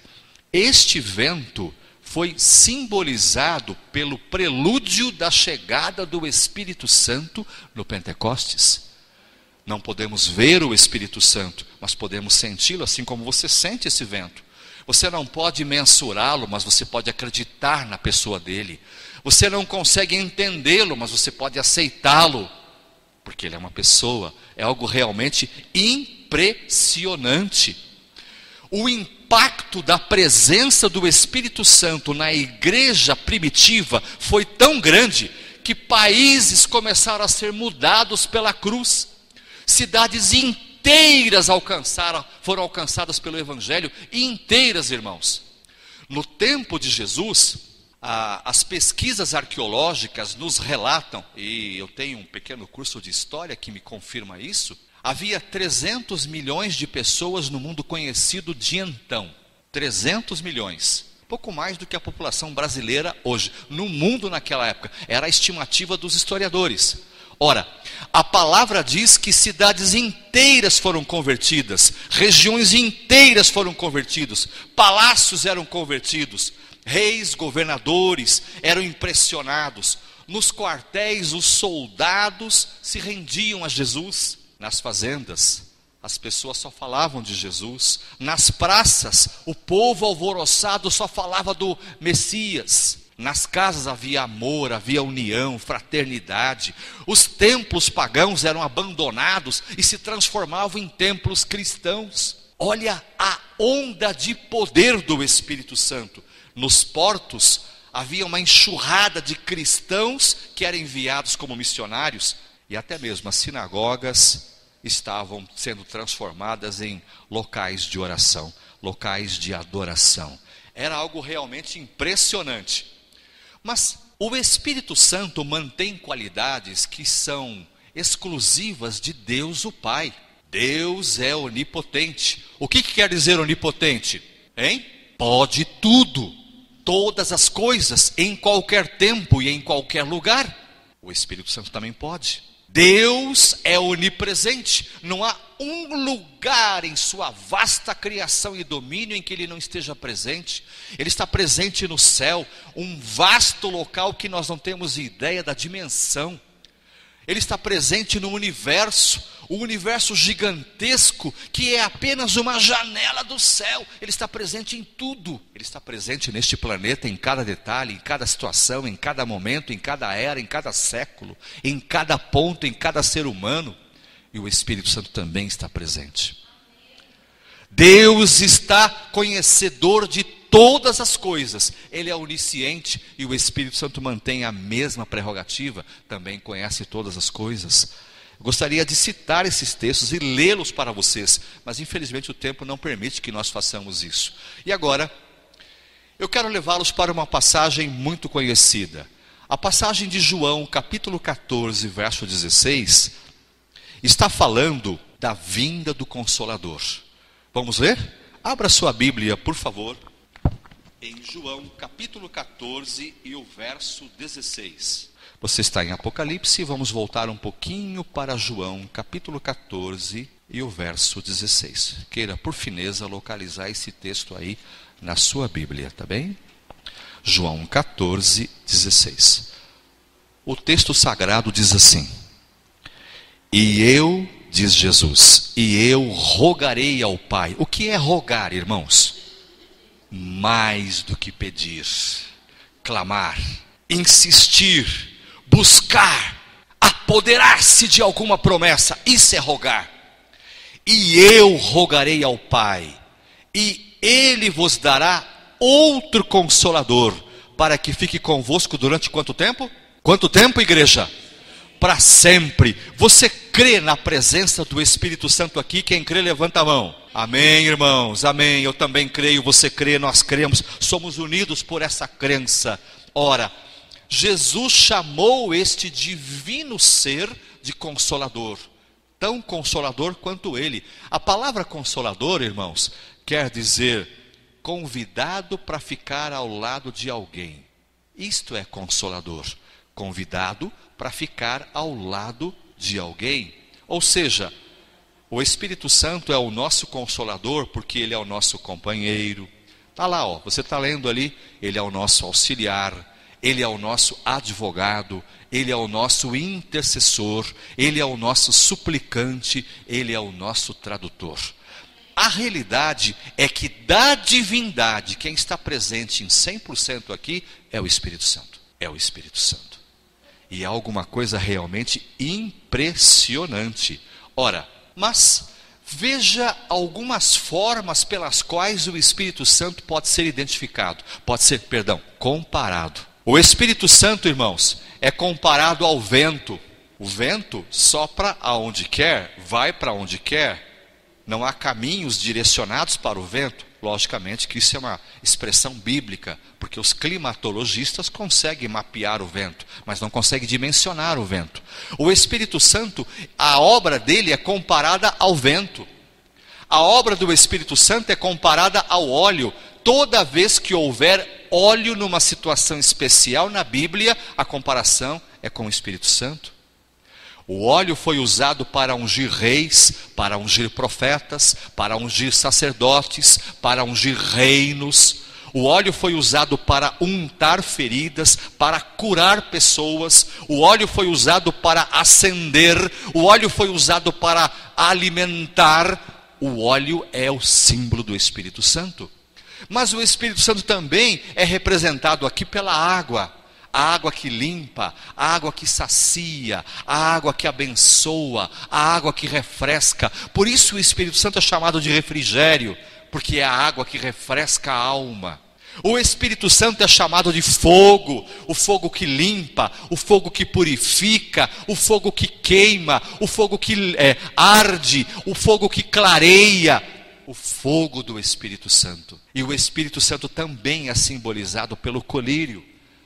Este vento foi simbolizado pelo prelúdio da chegada do Espírito Santo no Pentecostes. Não podemos ver o Espírito Santo, mas podemos senti-lo assim como você sente esse vento. Você não pode mensurá-lo, mas você pode acreditar na pessoa dele. Você não consegue entendê-lo, mas você pode aceitá-lo, porque ele é uma pessoa. É algo realmente impressionante. O impacto da presença do Espírito Santo na igreja primitiva foi tão grande que países começaram a ser mudados pela cruz. Cidades inteiras alcançaram, foram alcançadas pelo Evangelho, inteiras, irmãos. No tempo de Jesus, as pesquisas arqueológicas nos relatam, e eu tenho um pequeno curso de história que me confirma isso, Havia 300 milhões de pessoas no mundo conhecido de então. 300 milhões. Pouco mais do que a população brasileira hoje. No mundo naquela época. Era a estimativa dos historiadores. Ora, a palavra diz que cidades inteiras foram convertidas, regiões inteiras foram convertidos, palácios eram convertidos, reis, governadores eram impressionados. Nos quartéis, os soldados se rendiam a Jesus. Nas fazendas, as pessoas só falavam de Jesus. Nas praças, o povo alvoroçado só falava do Messias. Nas casas havia amor, havia união, fraternidade. Os templos pagãos eram abandonados e se transformavam em templos cristãos. Olha a onda de poder do Espírito Santo. Nos portos havia uma enxurrada de cristãos que eram enviados como missionários, e até mesmo as sinagogas estavam sendo transformadas em locais de oração, locais de adoração. Era algo realmente impressionante. Mas o Espírito Santo mantém qualidades que são exclusivas de Deus o Pai. Deus é onipotente. O que, que quer dizer onipotente? Hein? Pode tudo, todas as coisas, em qualquer tempo e em qualquer lugar. O Espírito Santo também pode. Deus é onipresente. Não há um lugar em sua vasta criação e domínio em que ele não esteja presente. Ele está presente no céu, um vasto local que nós não temos ideia da dimensão. Ele está presente no universo, o universo gigantesco, que é apenas uma janela do céu. Ele está presente em tudo. Ele está presente neste planeta, em cada detalhe, em cada situação, em cada momento, em cada era, em cada século, em cada ponto, em cada ser humano. E o Espírito Santo também está presente. Deus está conhecedor de todas as coisas. Ele é onisciente e o Espírito Santo mantém a mesma prerrogativa, também conhece todas as coisas. Gostaria de citar esses textos e lê-los para vocês, mas infelizmente o tempo não permite que nós façamos isso. E agora, eu quero levá-los para uma passagem muito conhecida. A passagem de João, capítulo 14, verso 16, está falando da vinda do Consolador. Vamos ler? Abra sua Bíblia, por favor em João capítulo 14 e o verso 16. Você está em Apocalipse, vamos voltar um pouquinho para João capítulo 14 e o verso 16. Queira, por fineza, localizar esse texto aí na sua Bíblia, tá bem? João 14, 16. O texto sagrado diz assim: E eu, diz Jesus, e eu rogarei ao Pai. O que é rogar, irmãos? mais do que pedir, clamar, insistir, buscar, apoderar-se de alguma promessa, isso é rogar. E eu rogarei ao Pai, e Ele vos dará outro consolador, para que fique convosco durante quanto tempo? Quanto tempo, igreja? Para sempre. Você crê na presença do Espírito Santo aqui? Quem crê, levanta a mão. Amém, irmãos, amém. Eu também creio, você crê, nós cremos, somos unidos por essa crença. Ora, Jesus chamou este divino ser de consolador, tão consolador quanto ele. A palavra consolador, irmãos, quer dizer convidado para ficar ao lado de alguém. Isto é consolador, convidado para ficar ao lado de alguém. Ou seja, o Espírito Santo é o nosso consolador porque ele é o nosso companheiro, Está lá, ó, você está lendo ali, ele é o nosso auxiliar, ele é o nosso advogado, ele é o nosso intercessor, ele é o nosso suplicante, ele é o nosso tradutor. A realidade é que da divindade, quem está presente em 100% aqui é o Espírito Santo. É o Espírito Santo. E é alguma coisa realmente impressionante. Ora, mas veja algumas formas pelas quais o Espírito Santo pode ser identificado, pode ser, perdão, comparado. O Espírito Santo, irmãos, é comparado ao vento. O vento sopra aonde quer, vai para onde quer, não há caminhos direcionados para o vento. Logicamente que isso é uma expressão bíblica, porque os climatologistas conseguem mapear o vento, mas não conseguem dimensionar o vento. O Espírito Santo, a obra dele é comparada ao vento. A obra do Espírito Santo é comparada ao óleo. Toda vez que houver óleo numa situação especial na Bíblia, a comparação é com o Espírito Santo. O óleo foi usado para ungir reis, para ungir profetas, para ungir sacerdotes, para ungir reinos. O óleo foi usado para untar feridas, para curar pessoas. O óleo foi usado para acender. O óleo foi usado para alimentar. O óleo é o símbolo do Espírito Santo. Mas o Espírito Santo também é representado aqui pela água a água que limpa, a água que sacia, a água que abençoa, a água que refresca. Por isso o Espírito Santo é chamado de refrigério, porque é a água que refresca a alma. O Espírito Santo é chamado de fogo, o fogo que limpa, o fogo que purifica, o fogo que queima, o fogo que é, arde, o fogo que clareia, o fogo do Espírito Santo. E o Espírito Santo também é simbolizado pelo colírio.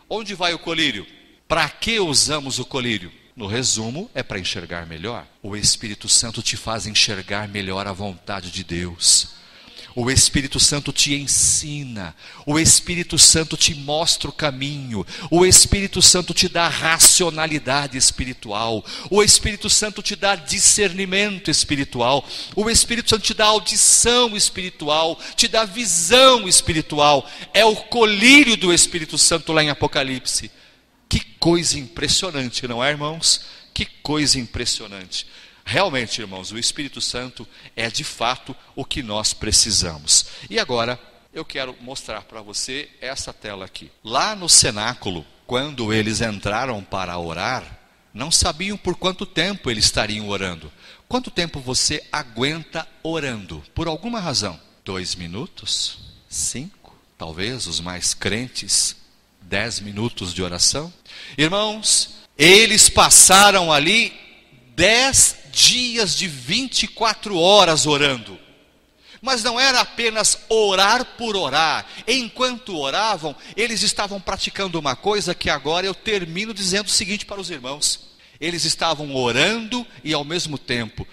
Onde vai o colírio? Para que usamos o colírio? No resumo, é para enxergar melhor. O Espírito Santo te faz enxergar melhor a vontade de Deus. O Espírito Santo te ensina, o Espírito Santo te mostra o caminho, o Espírito Santo te dá racionalidade espiritual, o Espírito Santo te dá discernimento espiritual, o Espírito Santo te dá audição espiritual, te dá visão espiritual. É o colírio do Espírito Santo lá em Apocalipse. Que coisa impressionante, não é, irmãos? Que coisa impressionante. Realmente, irmãos, o Espírito Santo é de fato o que nós precisamos. E agora, eu quero mostrar para você essa tela aqui. Lá no cenáculo, quando eles entraram para orar, não sabiam por quanto tempo eles estariam orando. Quanto tempo você aguenta orando? Por alguma razão? Dois minutos? Cinco? Talvez os mais crentes, dez minutos de oração? Irmãos, eles passaram ali dez dias de 24 horas orando. Mas não era apenas orar por orar. Enquanto oravam, eles estavam praticando uma coisa que agora eu termino dizendo o seguinte para os irmãos: eles estavam orando e ao mesmo tempo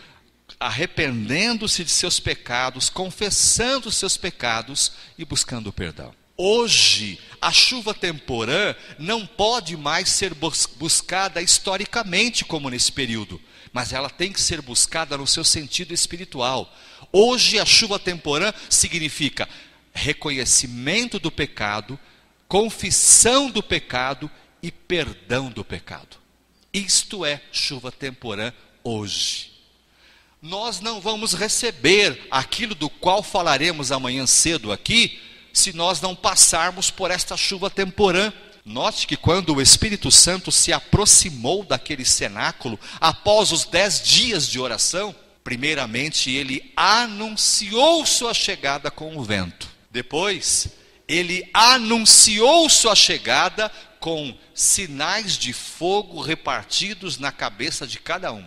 arrependendo-se de seus pecados, confessando os seus pecados e buscando perdão. Hoje, a chuva temporã não pode mais ser buscada historicamente como nesse período mas ela tem que ser buscada no seu sentido espiritual. Hoje a chuva temporã significa reconhecimento do pecado, confissão do pecado e perdão do pecado. Isto é chuva temporã hoje. Nós não vamos receber aquilo do qual falaremos amanhã cedo aqui, se nós não passarmos por esta chuva temporã. Note que quando o Espírito Santo se aproximou daquele cenáculo, após os dez dias de oração, primeiramente ele anunciou sua chegada com o vento. Depois, ele anunciou sua chegada com sinais de fogo repartidos na cabeça de cada um.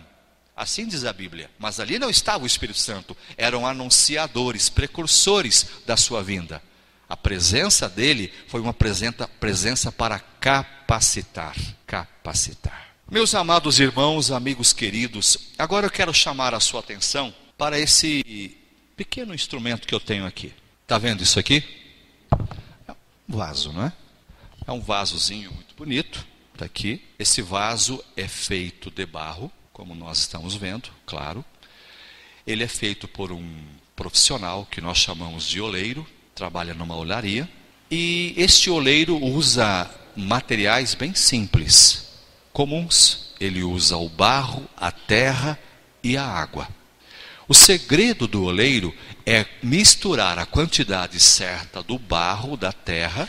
Assim diz a Bíblia. Mas ali não estava o Espírito Santo, eram anunciadores, precursores da sua vinda. A presença dele foi uma presença, presença para capacitar, capacitar. Meus amados irmãos, amigos queridos, agora eu quero chamar a sua atenção para esse pequeno instrumento que eu tenho aqui. Está vendo isso aqui? É um vaso, não é? É um vasozinho muito bonito. Está aqui. Esse vaso é feito de barro, como nós estamos vendo, claro. Ele é feito por um profissional que nós chamamos de oleiro trabalha numa olaria, e este oleiro usa materiais bem simples, comuns. Ele usa o barro, a terra e a água. O segredo do oleiro é misturar a quantidade certa do barro, da terra,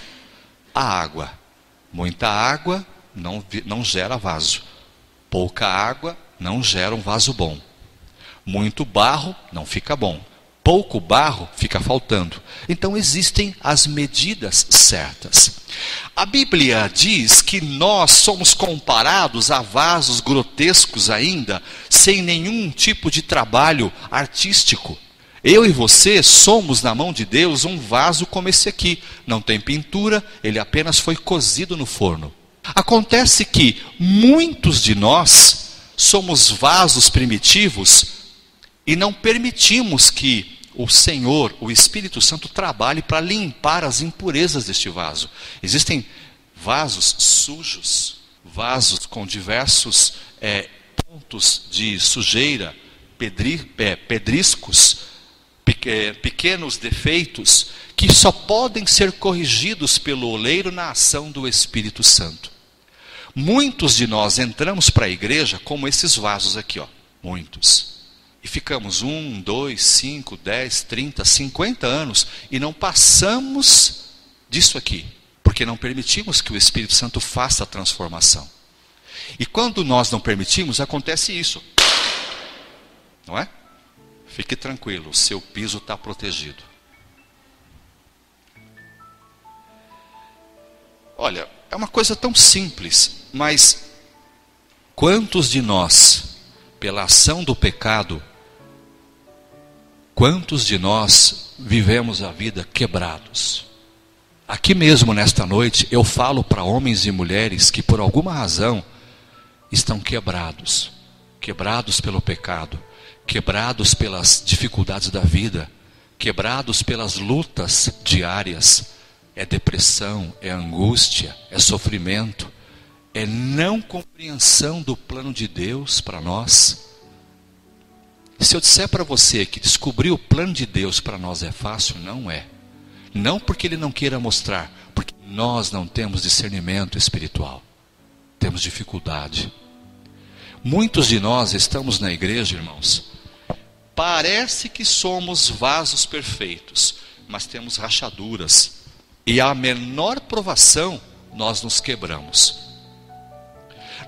a água. Muita água não, não gera vaso. Pouca água não gera um vaso bom. Muito barro não fica bom. Pouco barro fica faltando. Então existem as medidas certas. A Bíblia diz que nós somos comparados a vasos grotescos ainda, sem nenhum tipo de trabalho artístico. Eu e você somos na mão de Deus um vaso como esse aqui. Não tem pintura, ele apenas foi cozido no forno. Acontece que muitos de nós somos vasos primitivos e não permitimos que o Senhor, o Espírito Santo, trabalhe para limpar as impurezas deste vaso. Existem vasos sujos, vasos com diversos é, pontos de sujeira, pedri, é, pedriscos, é, pequenos defeitos, que só podem ser corrigidos pelo oleiro na ação do Espírito Santo. Muitos de nós entramos para a igreja como esses vasos aqui, ó. Muitos. E ficamos um, dois, cinco, dez, trinta, cinquenta anos e não passamos disso aqui, porque não permitimos que o Espírito Santo faça a transformação. E quando nós não permitimos, acontece isso. Não é? Fique tranquilo, seu piso está protegido. Olha, é uma coisa tão simples, mas quantos de nós, pela ação do pecado, quantos de nós vivemos a vida quebrados? Aqui mesmo nesta noite eu falo para homens e mulheres que por alguma razão estão quebrados, quebrados pelo pecado, quebrados pelas dificuldades da vida, quebrados pelas lutas diárias é depressão, é angústia, é sofrimento, é não compreensão do plano de Deus para nós. Se eu disser para você que descobrir o plano de Deus para nós é fácil, não é. Não porque Ele não queira mostrar, porque nós não temos discernimento espiritual, temos dificuldade. Muitos de nós estamos na igreja, irmãos, parece que somos vasos perfeitos, mas temos rachaduras, e a menor provação, nós nos quebramos.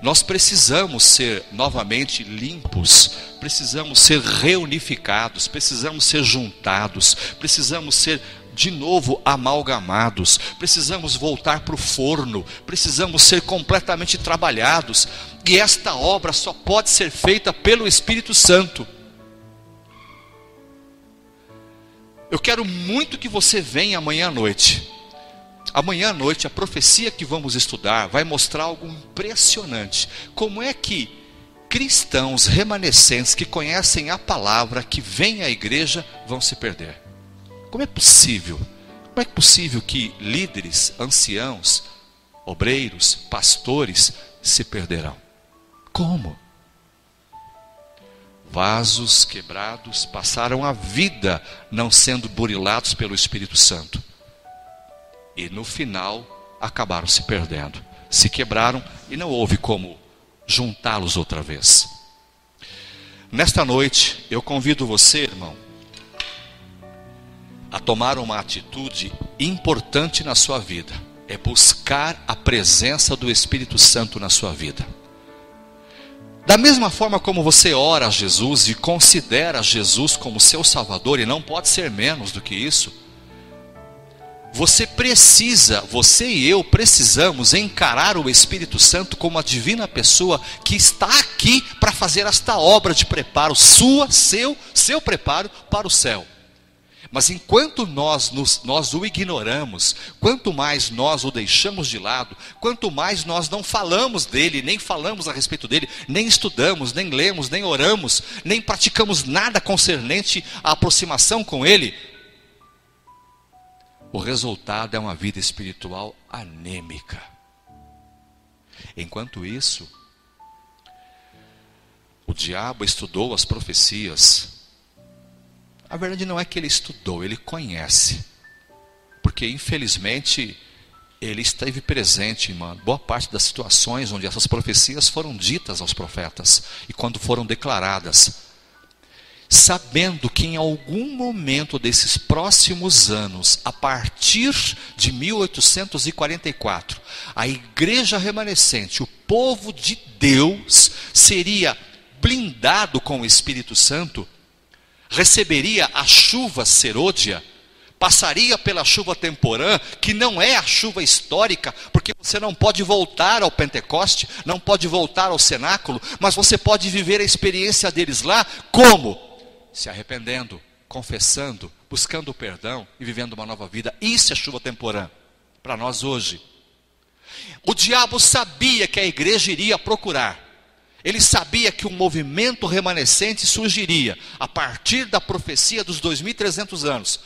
Nós precisamos ser novamente limpos, precisamos ser reunificados, precisamos ser juntados, precisamos ser de novo amalgamados, precisamos voltar para o forno, precisamos ser completamente trabalhados, e esta obra só pode ser feita pelo Espírito Santo. Eu quero muito que você venha amanhã à noite. Amanhã à noite, a profecia que vamos estudar vai mostrar algo impressionante. Como é que cristãos remanescentes que conhecem a palavra, que vêm à igreja, vão se perder? Como é possível? Como é possível que líderes, anciãos, obreiros, pastores se perderão? Como? Vasos quebrados passaram a vida não sendo burilados pelo Espírito Santo e no final acabaram se perdendo. Se quebraram e não houve como juntá-los outra vez. Nesta noite, eu convido você, irmão, a tomar uma atitude importante na sua vida. É buscar a presença do Espírito Santo na sua vida. Da mesma forma como você ora a Jesus e considera Jesus como seu Salvador, e não pode ser menos do que isso, você precisa, você e eu precisamos encarar o Espírito Santo como a divina pessoa que está aqui para fazer esta obra de preparo, sua, seu, seu preparo para o céu. Mas enquanto nós, nos, nós o ignoramos, quanto mais nós o deixamos de lado, quanto mais nós não falamos dele, nem falamos a respeito dele, nem estudamos, nem lemos, nem oramos, nem praticamos nada concernente à aproximação com ele, o resultado é uma vida espiritual anêmica. Enquanto isso, o diabo estudou as profecias. A verdade não é que ele estudou, ele conhece. porque infelizmente ele esteve presente em boa parte das situações onde essas profecias foram ditas aos profetas e quando foram declaradas. Sabendo que em algum momento desses próximos anos, a partir de 1844, a igreja remanescente, o povo de Deus, seria blindado com o Espírito Santo, receberia a chuva serôdia, passaria pela chuva temporã, que não é a chuva histórica, porque você não pode voltar ao Pentecoste, não pode voltar ao cenáculo, mas você pode viver a experiência deles lá, como? Se arrependendo, confessando, buscando o perdão e vivendo uma nova vida. Isso é chuva temporã para nós hoje. O diabo sabia que a igreja iria procurar. Ele sabia que um movimento remanescente surgiria a partir da profecia dos 2300 anos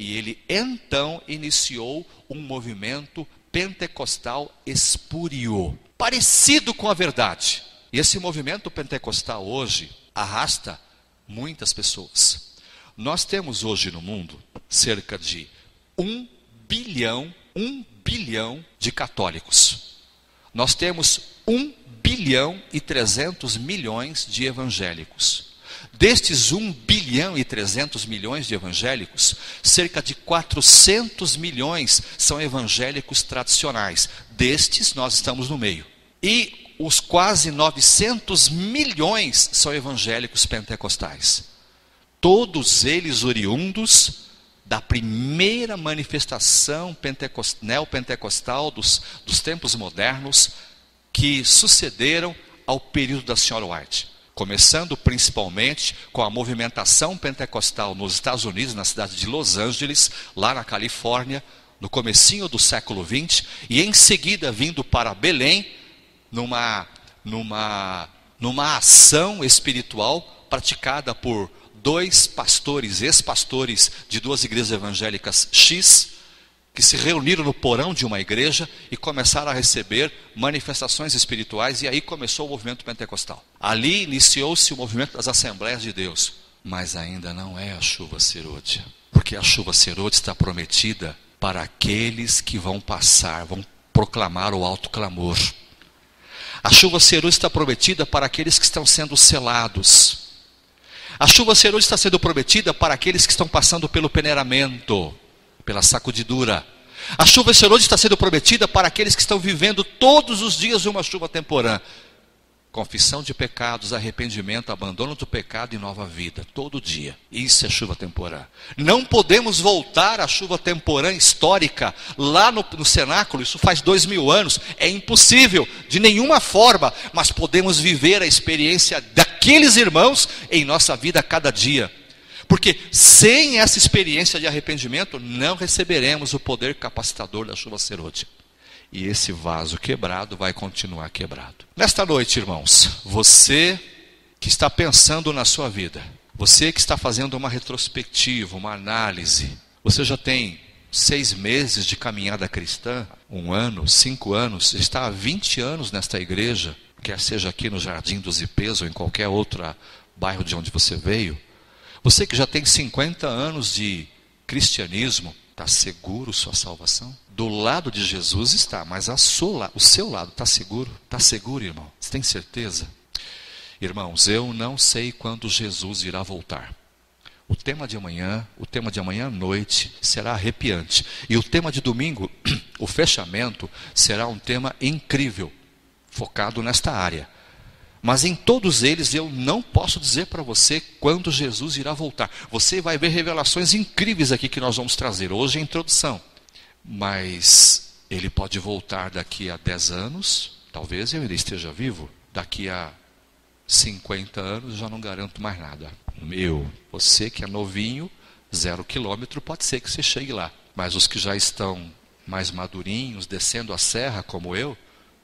e ele então iniciou um movimento pentecostal espúrio, parecido com a verdade. E esse movimento pentecostal hoje arrasta muitas pessoas. Nós temos hoje no mundo cerca de um bilhão, um bilhão de católicos. Nós temos um bilhão e trezentos milhões de evangélicos. Destes 1 bilhão e 300 milhões de evangélicos, cerca de 400 milhões são evangélicos tradicionais. Destes, nós estamos no meio. E os quase 900 milhões são evangélicos pentecostais. Todos eles oriundos da primeira manifestação neopentecostal dos, dos tempos modernos que sucederam ao período da Senhora White começando principalmente com a movimentação pentecostal nos Estados Unidos, na cidade de Los Angeles, lá na Califórnia, no comecinho do século XX, e em seguida vindo para Belém, numa, numa, numa ação espiritual praticada por dois pastores, ex-pastores de duas igrejas evangélicas X, que se reuniram no porão de uma igreja e começaram a receber manifestações espirituais, e aí começou o movimento pentecostal. Ali iniciou-se o movimento das Assembleias de Deus, mas ainda não é a chuva serôdia, porque a chuva serôdia está prometida para aqueles que vão passar, vão proclamar o alto clamor. A chuva serôdia está prometida para aqueles que estão sendo selados. A chuva serôdia está sendo prometida para aqueles que estão passando pelo peneiramento pela sacudidura. A chuva serôdia está sendo prometida para aqueles que estão vivendo todos os dias uma chuva temporã. Confissão de pecados, arrependimento, abandono do pecado e nova vida, todo dia. Isso é chuva temporã. Não podemos voltar à chuva temporã histórica lá no, no cenáculo, isso faz dois mil anos. É impossível, de nenhuma forma, mas podemos viver a experiência daqueles irmãos em nossa vida a cada dia. Porque sem essa experiência de arrependimento, não receberemos o poder capacitador da chuva serôdia. E esse vaso quebrado vai continuar quebrado. Nesta noite, irmãos, você que está pensando na sua vida, você que está fazendo uma retrospectiva, uma análise, você já tem seis meses de caminhada cristã, um ano, cinco anos, está há 20 anos nesta igreja, quer seja aqui no Jardim dos Ipês ou em qualquer outro bairro de onde você veio, você que já tem 50 anos de cristianismo, está seguro sua salvação? Do lado de Jesus está, mas a sua, o seu lado está seguro? Está seguro, irmão? Você tem certeza? Irmãos, eu não sei quando Jesus irá voltar. O tema de amanhã, o tema de amanhã à noite será arrepiante. E o tema de domingo, o fechamento, será um tema incrível, focado nesta área. Mas em todos eles eu não posso dizer para você quando Jesus irá voltar. Você vai ver revelações incríveis aqui que nós vamos trazer. Hoje é a introdução. Mas ele pode voltar daqui a 10 anos, talvez eu ainda esteja vivo. Daqui a 50 anos já não garanto mais nada. Meu, você que é novinho, zero quilômetro, pode ser que você chegue lá. Mas os que já estão mais madurinhos, descendo a serra como eu,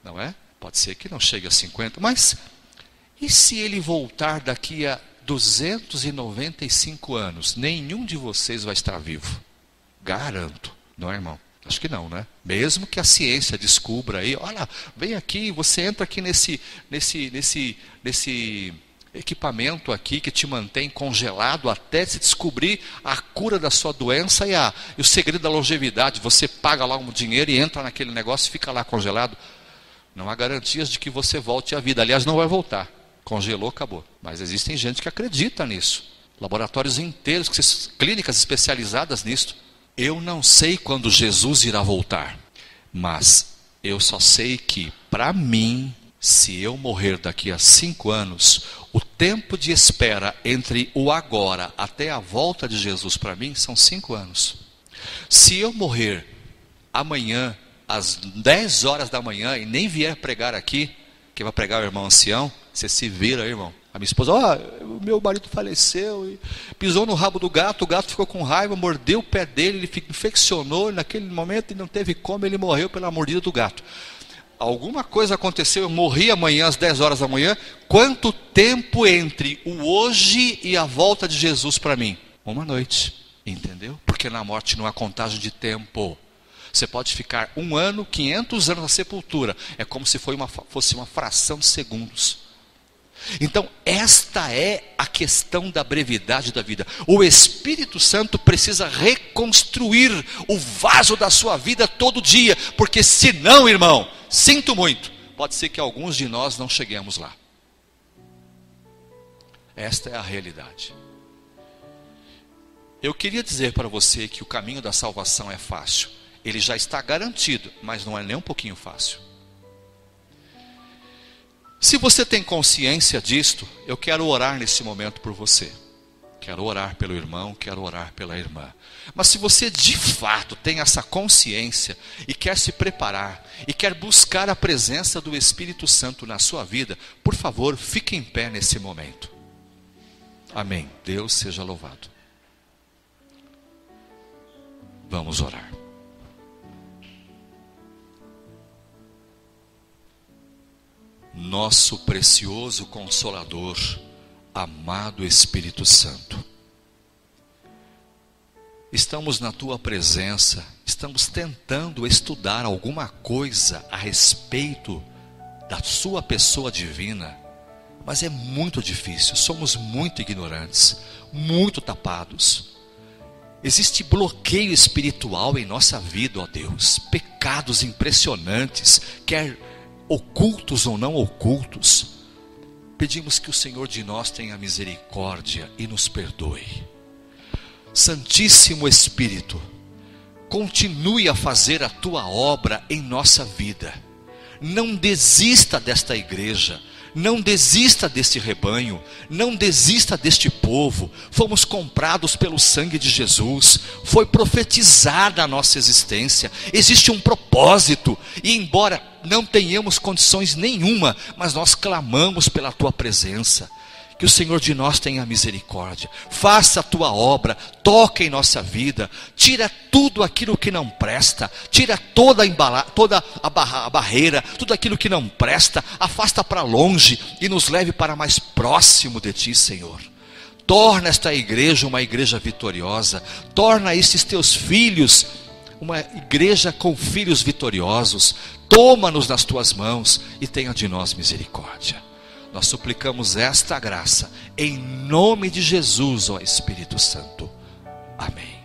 não é? Pode ser que não chegue a 50, mas e se ele voltar daqui a 295 anos? Nenhum de vocês vai estar vivo. Garanto. Não é, irmão? Acho que não, né? Mesmo que a ciência descubra aí, olha, vem aqui, você entra aqui nesse, nesse, nesse, nesse equipamento aqui que te mantém congelado até se descobrir a cura da sua doença e, a, e o segredo da longevidade. Você paga lá um dinheiro e entra naquele negócio e fica lá congelado. Não há garantias de que você volte à vida. Aliás, não vai voltar. Congelou, acabou. Mas existem gente que acredita nisso. Laboratórios inteiros, clínicas especializadas nisso. Eu não sei quando Jesus irá voltar, mas eu só sei que, para mim, se eu morrer daqui a cinco anos, o tempo de espera entre o agora até a volta de Jesus para mim são cinco anos. Se eu morrer amanhã, às 10 horas da manhã, e nem vier pregar aqui, que vai pregar o irmão ancião, você se vira, irmão. A minha esposa, ó, oh, o meu marido faleceu, e pisou no rabo do gato, o gato ficou com raiva, mordeu o pé dele, ele infeccionou, naquele momento ele não teve como, ele morreu pela mordida do gato alguma coisa aconteceu, eu morri amanhã às 10 horas da manhã, quanto tempo entre o hoje e a volta de Jesus para mim? Uma noite, entendeu? Porque na morte não há contagem de tempo. Você pode ficar um ano, 500 anos na sepultura, é como se uma, fosse uma fração de segundos. Então, esta é a questão da brevidade da vida. O Espírito Santo precisa reconstruir o vaso da sua vida todo dia, porque senão, irmão, sinto muito, pode ser que alguns de nós não cheguemos lá. Esta é a realidade. Eu queria dizer para você que o caminho da salvação é fácil. Ele já está garantido, mas não é nem um pouquinho fácil. Se você tem consciência disto, eu quero orar nesse momento por você. Quero orar pelo irmão, quero orar pela irmã. Mas se você de fato tem essa consciência e quer se preparar e quer buscar a presença do Espírito Santo na sua vida, por favor, fique em pé nesse momento. Amém. Deus seja louvado. Vamos orar. Nosso precioso Consolador, amado Espírito Santo. Estamos na tua presença, estamos tentando estudar alguma coisa a respeito da sua pessoa divina, mas é muito difícil, somos muito ignorantes, muito tapados. Existe bloqueio espiritual em nossa vida, ó Deus, pecados impressionantes, quer ocultos ou não ocultos, pedimos que o Senhor de nós tenha misericórdia e nos perdoe. Santíssimo Espírito, continue a fazer a tua obra em nossa vida. Não desista desta igreja não desista deste rebanho, não desista deste povo. Fomos comprados pelo sangue de Jesus, foi profetizada a nossa existência. Existe um propósito, e embora não tenhamos condições nenhuma, mas nós clamamos pela tua presença. Que o Senhor de nós tenha misericórdia. Faça a tua obra, toca em nossa vida, tira tudo aquilo que não presta, tira toda a, embala, toda a, barra, a barreira, tudo aquilo que não presta, afasta para longe e nos leve para mais próximo de ti, Senhor. Torna esta igreja uma igreja vitoriosa, torna esses teus filhos uma igreja com filhos vitoriosos. Toma-nos nas tuas mãos e tenha de nós misericórdia. Nós suplicamos esta graça em nome de Jesus, ó Espírito Santo. Amém.